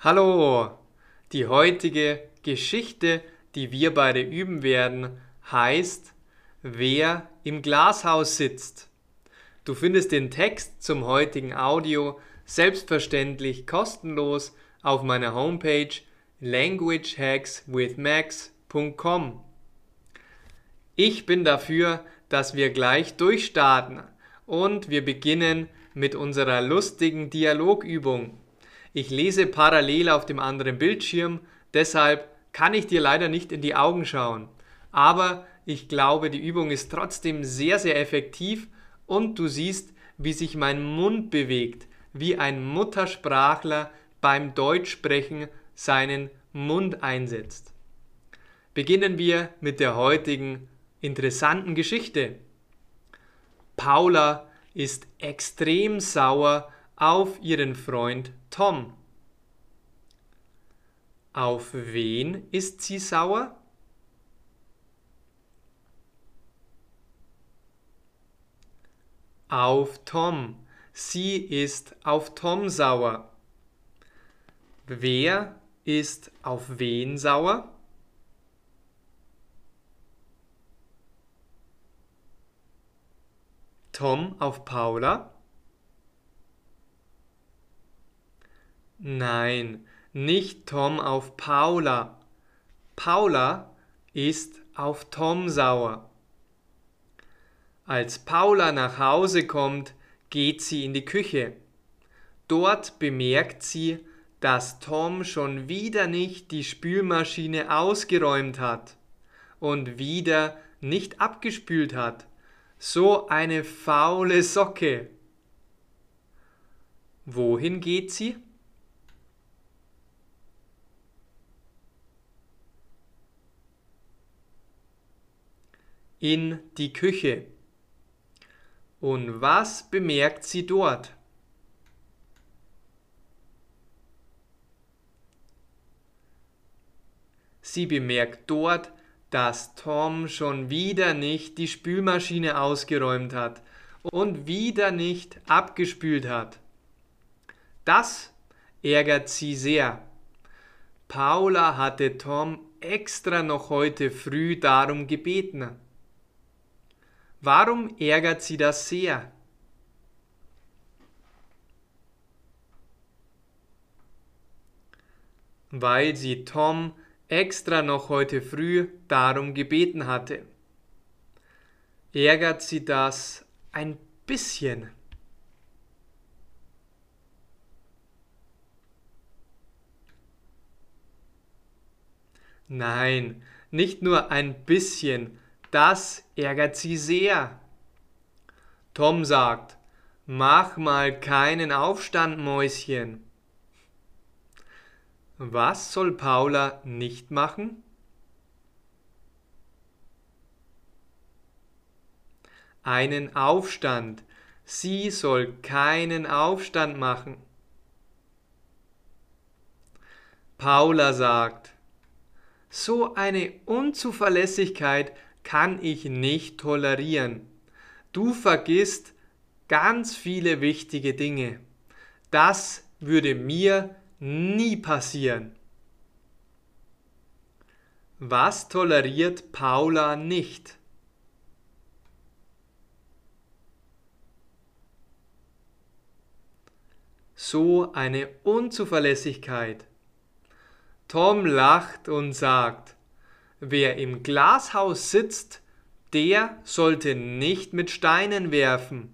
Hallo! Die heutige Geschichte, die wir beide üben werden, heißt Wer im Glashaus sitzt. Du findest den Text zum heutigen Audio selbstverständlich kostenlos auf meiner Homepage languagehackswithmax.com. Ich bin dafür, dass wir gleich durchstarten und wir beginnen mit unserer lustigen Dialogübung. Ich lese parallel auf dem anderen Bildschirm, deshalb kann ich dir leider nicht in die Augen schauen. Aber ich glaube, die Übung ist trotzdem sehr, sehr effektiv und du siehst, wie sich mein Mund bewegt, wie ein Muttersprachler beim Deutschsprechen seinen Mund einsetzt. Beginnen wir mit der heutigen interessanten Geschichte. Paula ist extrem sauer auf ihren Freund Tom. Auf wen ist sie sauer? Auf Tom. Sie ist auf Tom sauer. Wer ist auf wen sauer? Tom auf Paula? Nein, nicht Tom auf Paula. Paula ist auf Tom sauer. Als Paula nach Hause kommt, geht sie in die Küche. Dort bemerkt sie, dass Tom schon wieder nicht die Spülmaschine ausgeräumt hat und wieder nicht abgespült hat. So eine faule Socke. Wohin geht sie? In die Küche. Und was bemerkt sie dort? Sie bemerkt dort, dass Tom schon wieder nicht die Spülmaschine ausgeräumt hat und wieder nicht abgespült hat. Das ärgert sie sehr. Paula hatte Tom extra noch heute früh darum gebeten. Warum ärgert sie das sehr? Weil sie Tom extra noch heute früh darum gebeten hatte. Ärgert sie das ein bisschen? Nein, nicht nur ein bisschen, das ärgert sie sehr. Tom sagt, mach mal keinen Aufstand, Mäuschen. Was soll Paula nicht machen? Einen Aufstand. Sie soll keinen Aufstand machen. Paula sagt, so eine Unzuverlässigkeit kann ich nicht tolerieren. Du vergisst ganz viele wichtige Dinge. Das würde mir nie passieren. Was toleriert Paula nicht? So eine Unzuverlässigkeit. Tom lacht und sagt, wer im Glashaus sitzt, der sollte nicht mit Steinen werfen.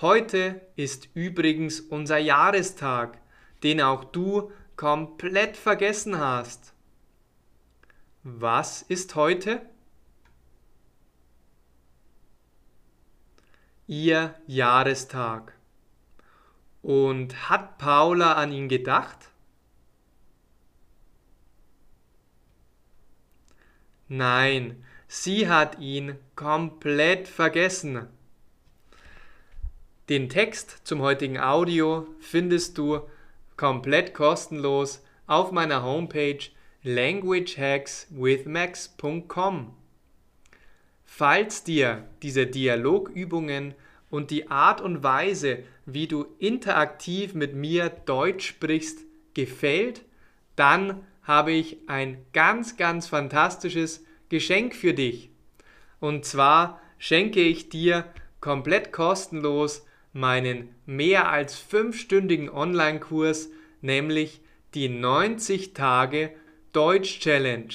Heute ist übrigens unser Jahrestag den auch du komplett vergessen hast. Was ist heute? Ihr Jahrestag. Und hat Paula an ihn gedacht? Nein, sie hat ihn komplett vergessen. Den Text zum heutigen Audio findest du komplett kostenlos auf meiner Homepage languagehackswithmax.com. Falls dir diese Dialogübungen und die Art und Weise, wie du interaktiv mit mir Deutsch sprichst, gefällt, dann habe ich ein ganz, ganz fantastisches Geschenk für dich. Und zwar schenke ich dir komplett kostenlos meinen mehr als fünfstündigen Online-Kurs, nämlich die 90 Tage Deutsch Challenge.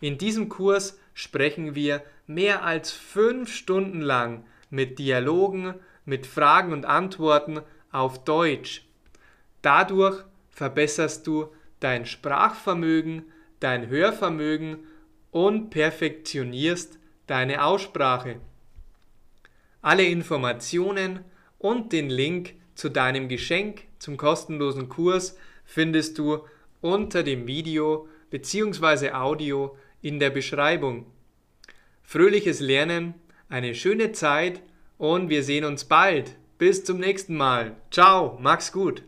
In diesem Kurs sprechen wir mehr als fünf Stunden lang mit Dialogen, mit Fragen und Antworten auf Deutsch. Dadurch verbesserst du dein Sprachvermögen, dein Hörvermögen und perfektionierst deine Aussprache. Alle Informationen und den Link zu deinem Geschenk zum kostenlosen Kurs findest du unter dem Video bzw. Audio in der Beschreibung. Fröhliches Lernen, eine schöne Zeit und wir sehen uns bald. Bis zum nächsten Mal. Ciao, mach's gut.